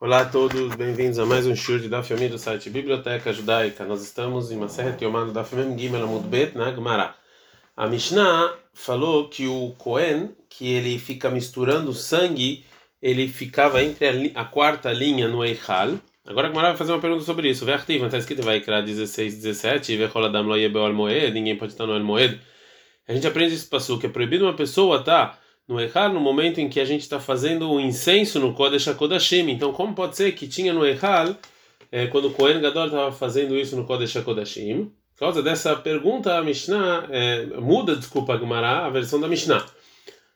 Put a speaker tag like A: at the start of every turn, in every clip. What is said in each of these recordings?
A: Olá a todos, bem-vindos a mais um show de Daf Yomi do site Biblioteca Judaica. Nós estamos em Maseret Yomano Daf Mem Gimel Amud Bet na Gemara. A Mishnah falou que o Cohen, que ele fica misturando sangue, ele ficava entre a, a quarta linha no Eichal. Agora a Gemara vai fazer uma pergunta sobre isso. Vertiva, está escrito vai criar 16, 17, Vecholadam lo yebel moed, ninguém pode estar no El Moed. A gente aprende esse passo que é proibido uma pessoa tá no Eichal no momento em que a gente está fazendo o incenso no Kodesh HaKodashim. Então, como pode ser que tinha no Eichal, é, quando o Kohen Gadol estava fazendo isso no Kodesh HaKodashim? Por causa dessa pergunta, a Mishnah é, muda, desculpa, Gemara, a versão da Mishnah.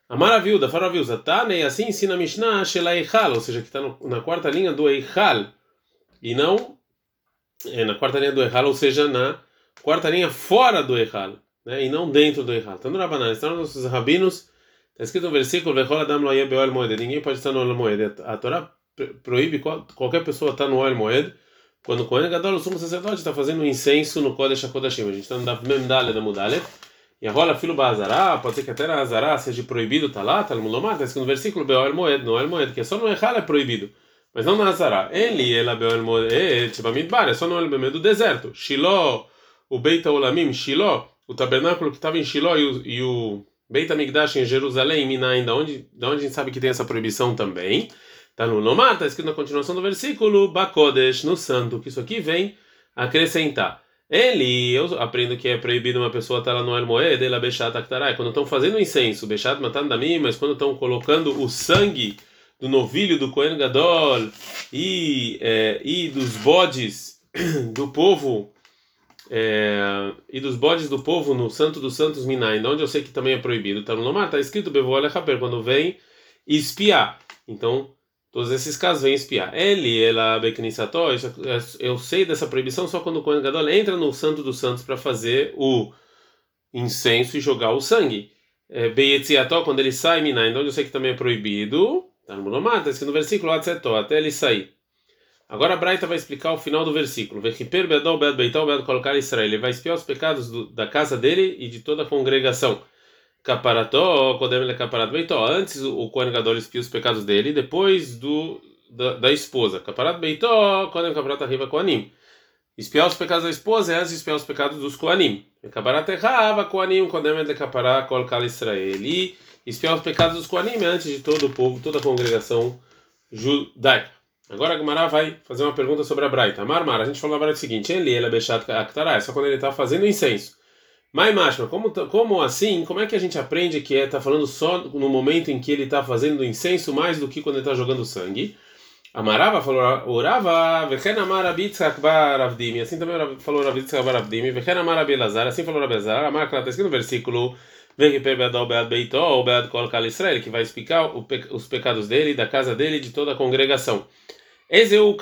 A: A maravilha, faravilha, Tane, assim ensina a Mishnah, Shela Eichal, ou seja, que está na quarta linha do Eichal, e não é, na quarta linha do Eichal, ou seja, na quarta linha fora do Eichal, né, e não dentro do Eichal. No Rabanan, estão nossos rabinos Está escrito no versículo: Ninguém pode estar no Oel Moed. A Torá proíbe qualquer pessoa estar no Oel Moed. Quando o Kohen Gadol, o sumo sacerdote, está fazendo incenso no Kodesh HaKodashim. A gente está no Memdale da Mudale. E a rola filo Bazará, pode ser que até na Azará seja proibido, está lá, está no Mulomar, está escrito no versículo Beoel Moed, no Oel Moed, que é só no Echal é proibido. Mas não na Azará. Ele, ela, Beoel Moed, tipo Midbar, é só no Oel Moed do deserto. Shiló, o Beita Olamim, Shiló, o tabernáculo que estava em Shiló e o, e o Beit HaMikdash em Jerusalém, Minaim, da onde, da onde a gente sabe que tem essa proibição também. Está no Lomar, está escrito na continuação do versículo, Bakodesh, no santo, que isso aqui vem acrescentar. Ele, eu aprendo que é proibido uma pessoa estar lá no Elmoed, ela Bechat Aktarai, quando estão fazendo incenso, Bechat matando Damim, mas quando estão colocando o sangue do novilho do Kohen Gadol e, é, e dos bodes do povo é, e dos bodes do povo no Santo dos Santos Minai, onde eu sei que também é proibido, está no Lomar, está escrito Bevoale Haper, quando vem espiar. Então, todos esses casos vêm espiar. Ele, ela, Beknisató, eu sei dessa proibição só quando o Kohen Gadol entra no Santo dos Santos para fazer o incenso e jogar o sangue. É, quando ele sai Minai, onde eu sei que também é proibido, está no Lomar, está escrito no versículo Atzetó, até ele sair. Agora a Braita vai explicar o final do versículo. colocar Israel. Ele vai espiar os pecados do, da casa dele e de toda a congregação. Caparató, ele beitó. Antes o Kohen Gadol espia os pecados dele, depois do da, da esposa. Beitó. Espiar os pecados da esposa é antes de espiar os pecados dos Koanim. Ele colocar Israel. E espiar os pecados dos Koanim é antes de todo o povo, toda a congregação judaica. Agora a Gemara vai fazer uma pergunta sobre a Braita. Marmar, a gente falou Braita o seguinte: ele, ele é é só quando ele está fazendo incenso. Mas, Mashma, como, como assim? Como é que a gente aprende que está é, falando só no momento em que ele está fazendo incenso mais do que quando ele está jogando sangue? Amarava falou, orava, vechen amar abitzak bar avdim, assim também falou abitzak bar avdim, vechen amar assim falou abelazar, amar, está escrito no versículo que vai explicar os pecados dele, da casa dele e de toda a congregação. Ezeu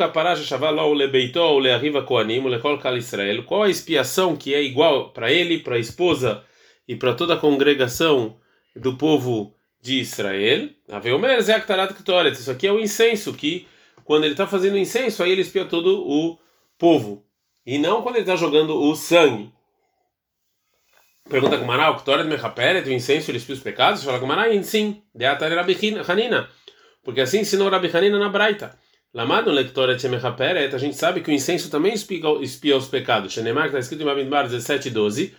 A: Israel. Qual a expiação que é igual para ele, para a esposa e para toda a congregação do povo de Israel? Ktoret. Isso aqui é o incenso que quando ele está fazendo incenso aí ele espia todo o povo e não quando ele está jogando o sangue. Pergunta Gamara, o Ktoret mechaperet, o incenso ele espia os pecados? Fala Gamara, sim. De atar Rabi Hanina. Porque assim ensinou Rabi Hanina na Braita. Lamado lectora Tchemechaperet, a gente sabe que o incenso também espia, os pecados. Shenemar, está escrito em Babinbar 17 e 12.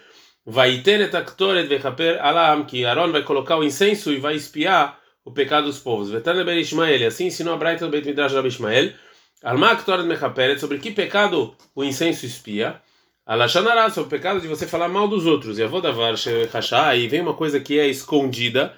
A: Vai ter etaktoret vechaper alam, que Aaron vai colocar o incenso e vai espiar o pecado dos povos. Vetane ber Ishmael, assim ensinou a Braita do Beit Midrash Rabbi Ishmael. Alma ktoret mechaperet, sobre que pecado o incenso espia. Alashanará, sobre o pecado de você falar mal dos outros. E a Vodavar Shechashá, e vem uma coisa que é escondida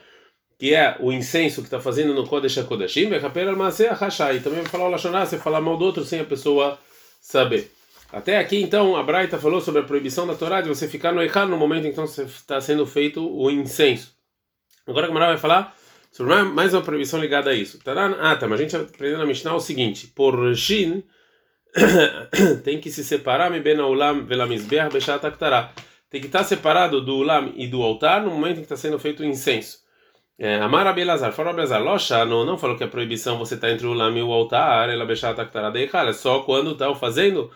A: que é o incenso que está fazendo no Kodesh HaKodashim, e também vai falar o Lashonah, você falar mal do outro sem a pessoa saber. Até aqui, então, a Braita falou sobre a proibição da Torá de você ficar no Echad no momento em que está sendo feito o incenso. Agora a Gemara vai falar sobre mais uma proibição ligada a isso. Ah, tá, mas a gente aprendeu na Mishnah o seguinte: por Shin tem que se separar ulam Tem que estar separado do ulam e do altar no momento em que está sendo feito o incenso. É, Amar Abelazar, fala Abelazar, Locha, não, não falou que a proibição você está entre o lame e o altar, ela bechata que é só quando está fazendo,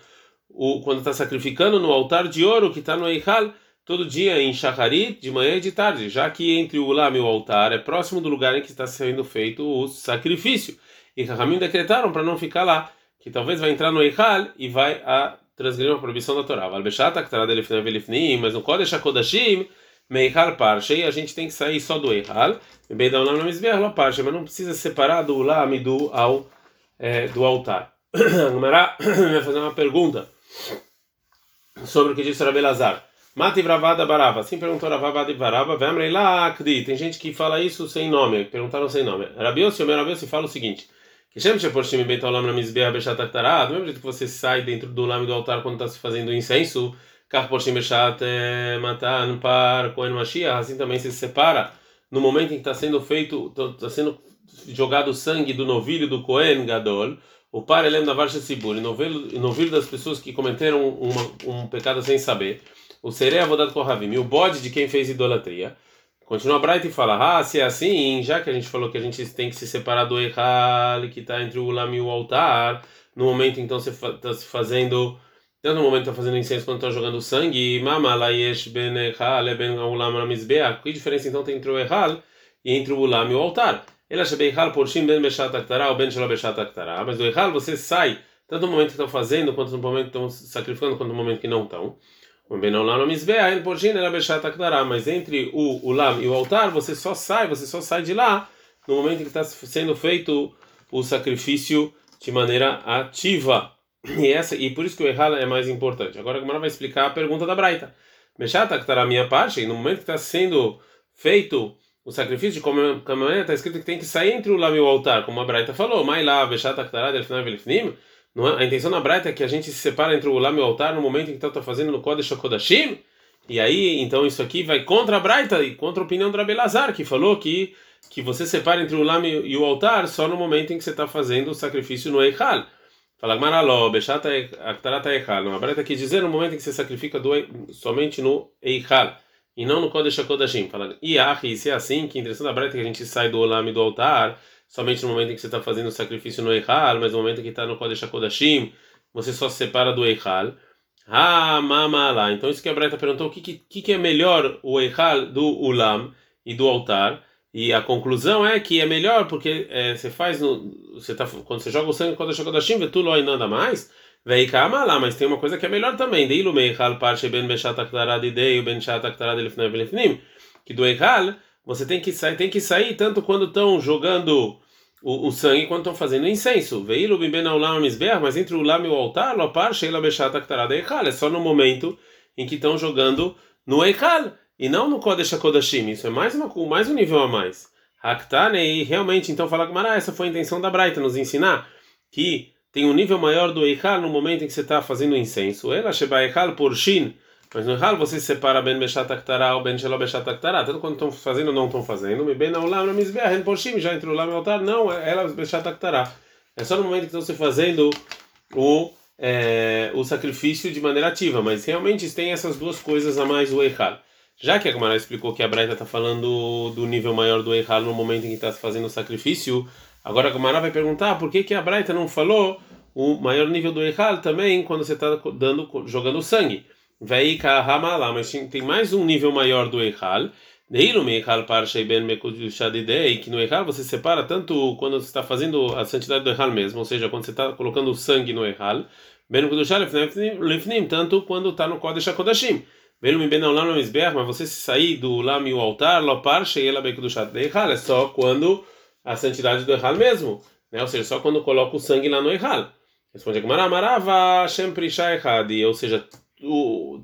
A: o, quando está sacrificando no altar de ouro que está no Eichal, todo dia em Shacharit, de manhã e de tarde, já que entre o lame e o altar é próximo do lugar em que está sendo feito o sacrifício. E Rahamim decretaram para não ficar lá, que talvez vai entrar no Eichal e vai a transgredir uma proibição da Torá. Mas no Kodesh HaKodashim, Meichal Parshei, a gente tem que sair só do Eichal, bem da Ulam Lamizbeah, Parshei, mas não precisa separar do Ulam e do, ao, é, do altar. Agmará vai fazer uma pergunta sobre o que disse Rabi Lazar. Mati Vravada Barava. Assim perguntou Ravada e Barava. Vemrei lá. Tem gente que fala isso sem nome. Perguntaram sem nome. Rabiossi, o meu Rabiossi fala o seguinte. Que Shem Sheporshim Beit Olam Lamizbeah Beshat Aktará. Do mesmo jeito que você sai dentro do lame do altar quando está se fazendo incenso. Kach Porshim Beshat Matan Par Kohen Mashiach. Assim também se separa no momento em que está sendo feito, está sendo jogado o sangue do novilho do Kohen Gadol. O par elem da Varsha Sibur. Novilho das pessoas que cometeram uma, um pecado sem saber o serei avodado kohavim, o bode de quem fez idolatria. Continua a Bright e fala: Ah, se é assim, já que a gente falou que a gente tem que se separar do Eichal, que está entre o Ulam e o altar, no momento então você está se fazendo, tanto no momento está fazendo incenso quando está jogando sangue, Mama layesh ben Eichal ben Ulam ramizbeah. Que diferença então tem entre o Eichal e entre o Ulam e o altar? Ele acha Eichal por Shim ben Beshat Aktara ou ben Shalom Beshat Aktara. Mas do Eichal você sai, tanto no momento que estão fazendo, quanto no momento que estão sacrificando, quanto no momento que não estão. Mas entre o Ulam e o altar, você só sai, você só sai de lá no momento em que está sendo feito o sacrifício de maneira ativa. E, essa, e por isso que o Erral é mais importante. Agora a Gemara vai explicar a pergunta da Braita. Meshata que a minha parte, no momento que está sendo feito o sacrifício, de como está escrito que tem que sair entre o Ulam e o altar, como a Braita falou, Mai lá, Ktará, Delfinam Velifnim. É? A intenção na Braita é que a gente se separa entre o Ulam e o altar no momento em que está fazendo no Kodesh Kodashim. E aí, então isso aqui vai contra a Braita e contra a opinião do Rabelazar, que falou que, que você separa entre o Ulam e o altar só no momento em que você está fazendo o sacrifício no Eichal. Fala Gmaraló, Bechata Aktarata Eichal. A Braita quis dizer no momento em que você sacrifica do, somente no Eichal e não no Kodesh Kodashim. Fala, e se é assim, que a Braita que a gente sai do Ulam e do altar somente no momento em que você está fazendo o sacrifício no Eichal, mas no momento em que está no Kodesh HaKodashim, você só se separa do Eichal. Ah, mama lá. Então isso que a Breta perguntou, o que, que, que é melhor o Eichal do Ulam e do altar? E a conclusão é que é melhor porque é, você faz no, você tá, quando você joga o sangue quando chega da Shim, tu não nada mais. Vei lá, mas tem uma coisa que é melhor também. Dei Eichal parche ben beshat aktarad idei ben shat aktarad elifnei Que do Eichal você tem que sair, tem que sair tanto quando estão jogando o, o sangue quando estão fazendo incenso. Veio mas entre o lame e o altar, bechata. É só no momento em que estão jogando no eichal e não no kodesh kodashim. Isso é mais uma mais um nível a mais. E realmente então fala que essa foi a intenção da Braita nos ensinar que tem um nível maior do eichal no momento em que você está fazendo incenso. Ela sheba eichal por shin mas no Hal você separa Ben Beshat Aktará ou Ben Shelo Beshat tanto quando estão fazendo ou não estão fazendo. Me Ben Aulam na Mizbeah, Porshim, já entre o Lam e o altar, não, é ela Beshat Aktará. É só no momento que estão se fazendo o, é, o sacrifício de maneira ativa, mas realmente tem essas duas coisas a mais do Eichal. Já que a Gamara explicou que a Braita está falando do nível maior do Eichal no momento em que está se fazendo o sacrifício, agora a Gamara vai perguntar por que, que a Braita não falou o maior nível do Eichal também quando você está dando jogando sangue. Veika Hamala, mas tem mais um nível maior do Eichal. Que no Eichal você separa tanto quando você está fazendo a santidade do Eichal mesmo, ou seja, quando você está colocando o sangue no Eichal, tanto quando está no Kodesh HaKodashim. Mizbeach, mas você se sair do Lam e o altar, é só quando a santidade do Eichal mesmo, né? ou seja, só quando coloca o sangue lá no Eichal. Responde Gemara, Marava Shem Prisha Echadi, ou seja, o,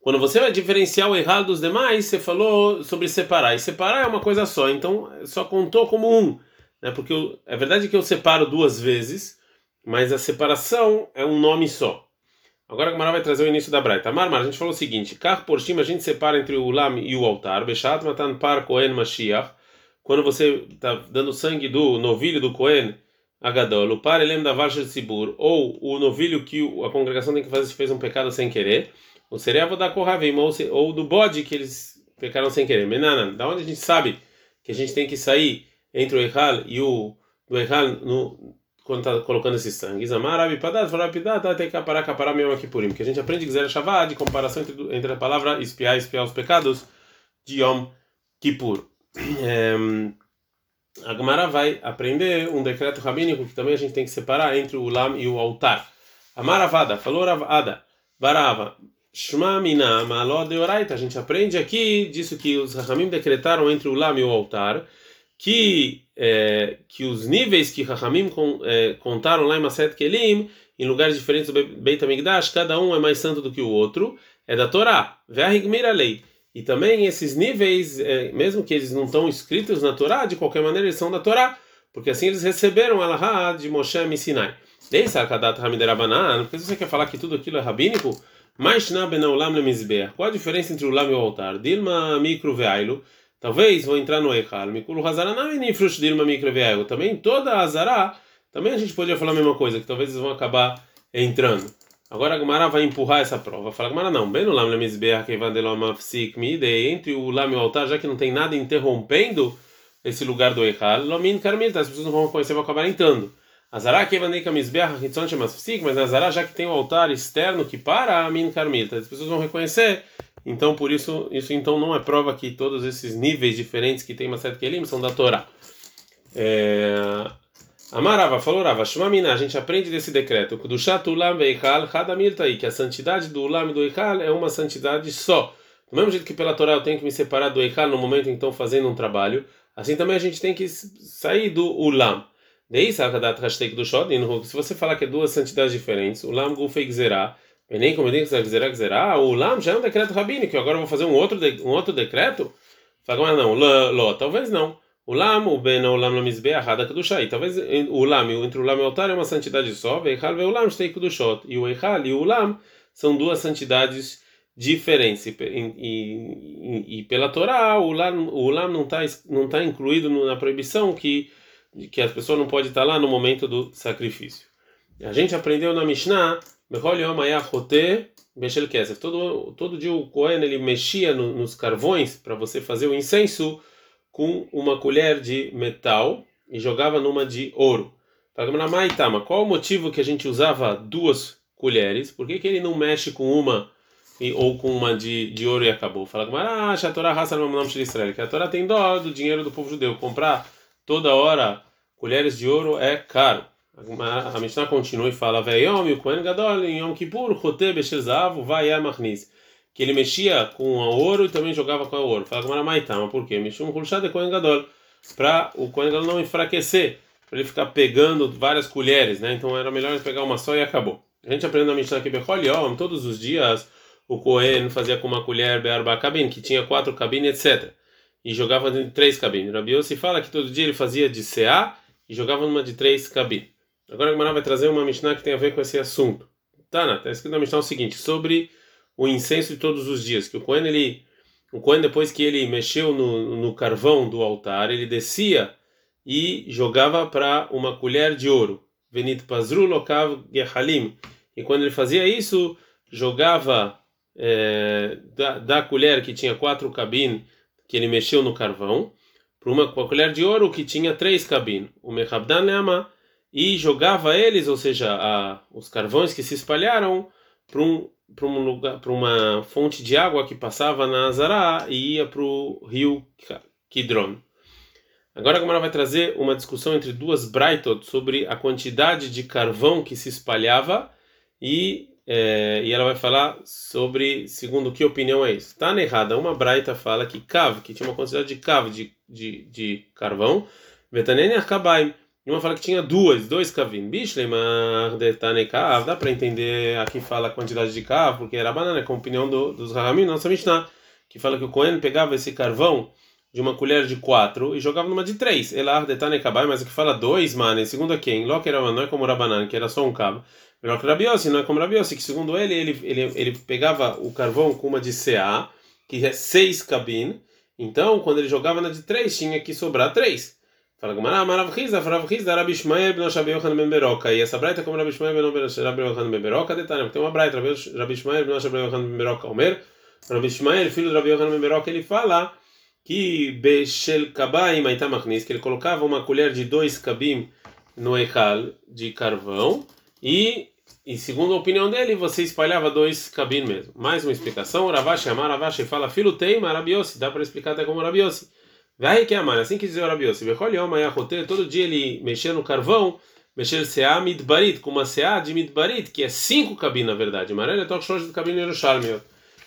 A: quando você vai diferenciar o errado dos demais, você falou sobre separar. E separar é uma coisa só, então só contou como um. Né? Porque é verdade que eu separo duas vezes, mas a separação é um nome só. Agora a Gamara vai trazer o início da Braita. Marmar, a gente falou o seguinte: carro por cima a gente separa entre o lam e o altar. Quando você está dando sangue do novilho do Kohen Agadol, o par elem da Varsha Sibur, ou o novilho que a congregação tem que fazer se fez um pecado sem querer, o servo da Kohavim, ou do bode que eles pecaram sem querer. Menana, da onde a gente sabe que a gente tem que sair entre o Echal e o do Echal no, quando está colocando esse sangue? Zamar, Abipadat, Farapidat, tem que aparar, caparar mesmo aqui porque a gente aprende que Zer Shavá, de comparação entre, entre a palavra espiar espiar os pecados de Yom Kippur. É, a Gemara vai aprender um decreto rabínico que também a gente tem que separar entre o Ulam e o altar. Amaravada, falou Ravada, Barava, Shma Mina, Maló de Oraita. A gente aprende aqui disso que os Rahamim decretaram entre o Ulam e o altar, que, é, que os níveis que Rahamim é, contaram lá em Maset Kelim, em lugares diferentes do Beit HaMikdash, cada um é mais santo do que o outro, é da Torá. Ve'ahigmir lei. E também esses níveis, é, mesmo que eles não estão escritos na Torá, de qualquer maneira eles são da Torá, porque assim eles receberam a Laha de Moshe e Sinai. Desde a Kadat Hamiderabanan, porque você quer falar que tudo aquilo é rabínico, mas. Qual a diferença entre o lam e o altar? Dilma micro veailu. Talvez vou entrar no Echal. Mikulu Hazaranam e Nifrush Dilma micro veailu. Também toda a Azará, também a gente poderia falar a mesma coisa, que talvez eles vão acabar entrando. Agora a Gemara vai empurrar essa prova. Fala, Gemara, não. Bem no Lam entre o Lam e o altar, já que não tem nada interrompendo esse lugar do Echal, Lomin Carmil, as pessoas não vão conhecer, vão acabar entrando. Azará que vai Mizbeah, Hitzon Psik, mas Azará, já que tem o altar externo que para a Min Carmil, as pessoas vão reconhecer. Então, por isso, isso então não é prova que todos esses níveis diferentes que tem uma certa Kelim são da Torá. É... Amarava, falou Rava, Shumamina, a gente aprende desse decreto, do Shatulam Veikal Hadamiltai, que a santidade do Ulam e do Eikal é uma santidade só. Do mesmo jeito que pela Torá eu tenho que me separar do Eikal no momento que estou fazendo um trabalho, assim também a gente tem que sair do Ulam. Daí, Sakadat Hashtag do Shodin, se você falar que é duas santidades diferentes, Ulam Gufei Gzerá, nem como que Gzerá Gzerá, o Ulam já é um decreto rabínico, agora eu vou fazer um outro, um outro decreto? Fala, mas não, Ló, talvez não. O lam, o ben, o lam no mizbeach, hada kedushai. Talvez o lam, entre o lam e o altar é uma santidade só. Veichal ve o lam, shtei kedushot. E o eichal e o lam são duas santidades diferentes. E, e, e, pela Torá, o lam, o lam não está não tá incluído na proibição que que as pessoas não podem estar lá no momento do sacrifício. A gente aprendeu na Mishnah, Todo, todo dia o Cohen ele mexia no, nos carvões para você fazer o incenso com uma colher de metal e jogava numa de ouro. Qual o motivo que a gente usava duas colheres? Por que, que ele não mexe com uma e, ou com uma de, de ouro e acabou? Fala ah, a Torá Israel, que a Torá tem dó do dinheiro do povo judeu. Comprar toda hora colheres de ouro é caro. A Mishnah continua e fala: Veiom, o Kohen Gadol, em Yom Kippur, Chote Beshel Zav, vai Amachnis que ele mexia com o ouro e também jogava com o ouro. Fala com Maramaitama, por quê? Mexia um Kulshá de Kohen Gadol, para o Kohen Gadol não enfraquecer, para ele ficar pegando várias colheres, né? Então era melhor pegar uma só e acabou. A gente aprende na Mishnah aqui, Becholiom, todos os dias o Kohen fazia com uma colher Be'arba cabine, que tinha quatro cabines, etc. E jogava em três cabines. Rabi se fala que todo dia ele fazia de CA e jogava numa de três cabines. Agora a Gemara vai trazer uma Mishnah que tem a ver com esse assunto. Tá, está escrito na Mishnah o seguinte, sobre o incenso de todos os dias, que o Cohen ele o Cohen depois que ele mexeu no, no carvão do altar, ele descia e jogava para uma colher de ouro. Venit pazru lokav gehalim. E quando ele fazia isso, jogava é, da, da, colher que tinha quatro cabines que ele mexeu no carvão para uma, uma, colher de ouro que tinha três cabines. O mechabdan leama e jogava eles, ou seja, a, os carvões que se espalharam para um para um lugar, para uma fonte de água que passava na Azará e ia para o rio Kidron. Agora a Gamara vai trazer uma discussão entre duas Braitot sobre a quantidade de carvão que se espalhava e, é, e ela vai falar sobre, segundo que opinião é isso. Está errada. Uma Braita fala que Kav, que tinha uma quantidade de Kav de, de, de carvão, Vetanene Arkabaim e uma fala que tinha duas, dois kavim. Bishlemar detane kav. Dá para entender aqui fala a quantidade de kav, porque era banana, com a opinião do, dos Rahamim, nossa Mishnah, que fala que o Cohen pegava esse carvão de uma colher de quatro e jogava numa de três. Elar detane kabai, mas aqui fala dois, mano. Segundo a quem? Loki era não é como Rabanan, que era só um kav. Loki Rabiossi, não é como Rabiossi, que segundo ele, ele, ele, ele pegava o carvão com uma de CA, que é seis cabin. Então, quando ele jogava na de três, tinha que sobrar três. Fala Gumara, ben Shabi Yochanan ben Beroca. E essa braita como Rabi Ishmael ben Shabi Yochanan ben Beroca, detalhe, tem uma braita, Rabi Ishmael ben Shabi Yochanan ben Beroca, Omer, Rabi Ishmael, filho do Rabi Yochanan ben Beroca, ele fala que Beshel Kabaim Aitamachnis, que ele colocava uma colher de dois kabim no Echal de carvão e e segundo a opinião dele, você espalhava dois cabim mesmo. Mais uma explicação, Ravashi Amar Ravashi fala, filho tem Marabiosi, dá para explicar até como Rabiosi. Vai que amar, assim que diz o Rabi Yossi, todo dia ele mexia no carvão, mexer seá midbarit, com uma seá de midbarit, que é cinco cabim na verdade. Maré é toque de cabim de Yerushalmi.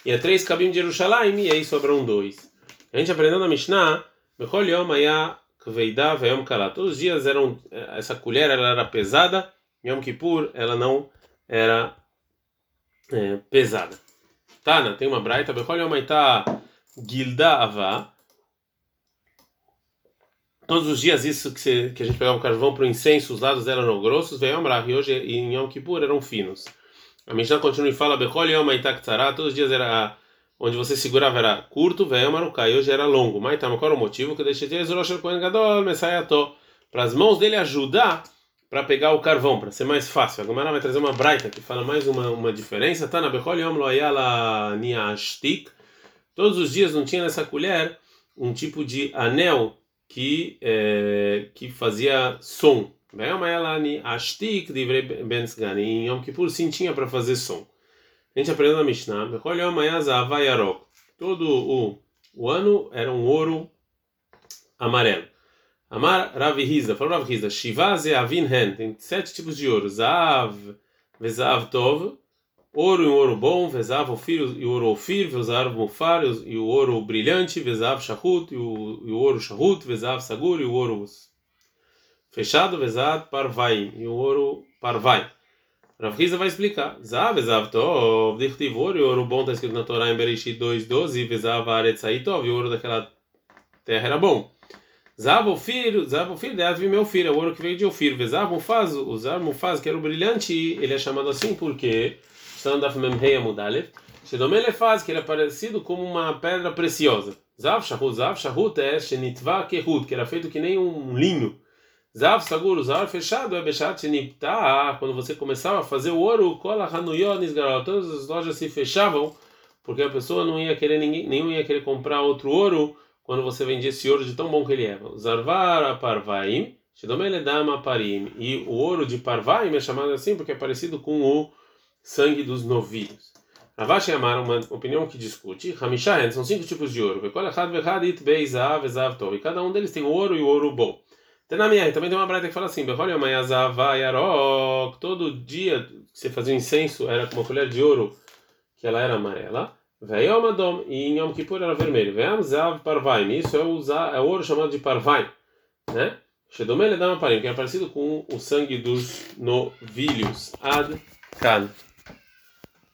A: E é três cabim de Yerushalayim, e aí sobram dois. A gente aprendeu na Mishnah, Bechol Yom Aya Kveida Veyom Kala. Todos os dias eram, essa colher ela era pesada, Yom Kippur ela não era é, pesada. Tana, tem uma braita, Bechol Yom Aita Gilda Avá. Todos os dias isso que, que a gente pegava o carvão para o incenso, os lados eram grossos, veio Amrah, e hoje em Yom Kippur eram finos. A Mishnah continua e fala, Bechol Yom todos os dias era onde você segurava era curto, veio Marukai, hoje era longo. Mas qual era o motivo? Que deixei de para as mãos dele ajudar para pegar o carvão, para ser mais fácil. A Gomara vai trazer uma braita que fala mais uma, uma diferença. Tá na Bechol Yom Loyala Niashtik. Todos os dias não tinha nessa colher um tipo de anel que é, que fazia som. Ashtik divrei ben Em Yom Kippur sim tinha para fazer som. A gente aprendeu na Mishnah. Todo o, o ano era um ouro amarelo. Amar Rav Hiza, falou Rav Hiza, Shiva Zeavin Hen, tem sete tipos de ouro. Zav, Vezav Tov, ouro e ouro bom, Vezav Ofir e o ouro Ofir, Vezav Mufar e o ouro brilhante, Vezav Shahut e o, e o ouro Shahut, Vezav Sagur e o ouro fechado, Vezav Parvai e o ouro Parvai. Rav Hiza vai explicar. Zav, Vezav Tov, Dichtiv, ouro e ouro bom está escrito na Torá em Bereshit 2.12, Vezav Aretzai Tov e o ouro daquela terra era bom. Zav Ofir, Zav Ofir, deve meu filho, é o ouro que veio de Ofir. Vezav Mufaz, o Zav Mufaz, que era o brilhante, ele é chamado assim porque Sandaf Memheia Mudalev. Shedomele faz que ele é parecido como uma pedra preciosa. Zav Shahut, Zav Shahut é Shenitva Kehut, que era feito que nem um linho. Zav Sagur, Zav fechado é Bechat Shenipta, quando você começava a fazer o ouro, Kola Hanuyonis Garal, todas as lojas se fechavam, porque a pessoa não ia querer, ninguém, nenhum ia querer comprar outro ouro quando você vendia esse ouro de tão bom que ele é. Zarvar Parvaim, Shedomele Dama Parim. E o ouro de Parvaim é chamado assim porque é parecido com o sangue dos novilhos. Ravashi Amar, uma opinião que discute, Hamishahen, são cinco tipos de ouro. E cada um deles tem ouro e ouro bom. Tenamiah, também tem uma brata que fala assim, todo dia que você fazia incenso era com uma colher de ouro que ela era amarela. Veiomadom, e em Yom Kippur era vermelho. Veamzav Parvaim, isso é o, é ouro chamado de Parvaim, né? Dama Parim, que é parecido com o sangue dos novilhos. Ad Kan.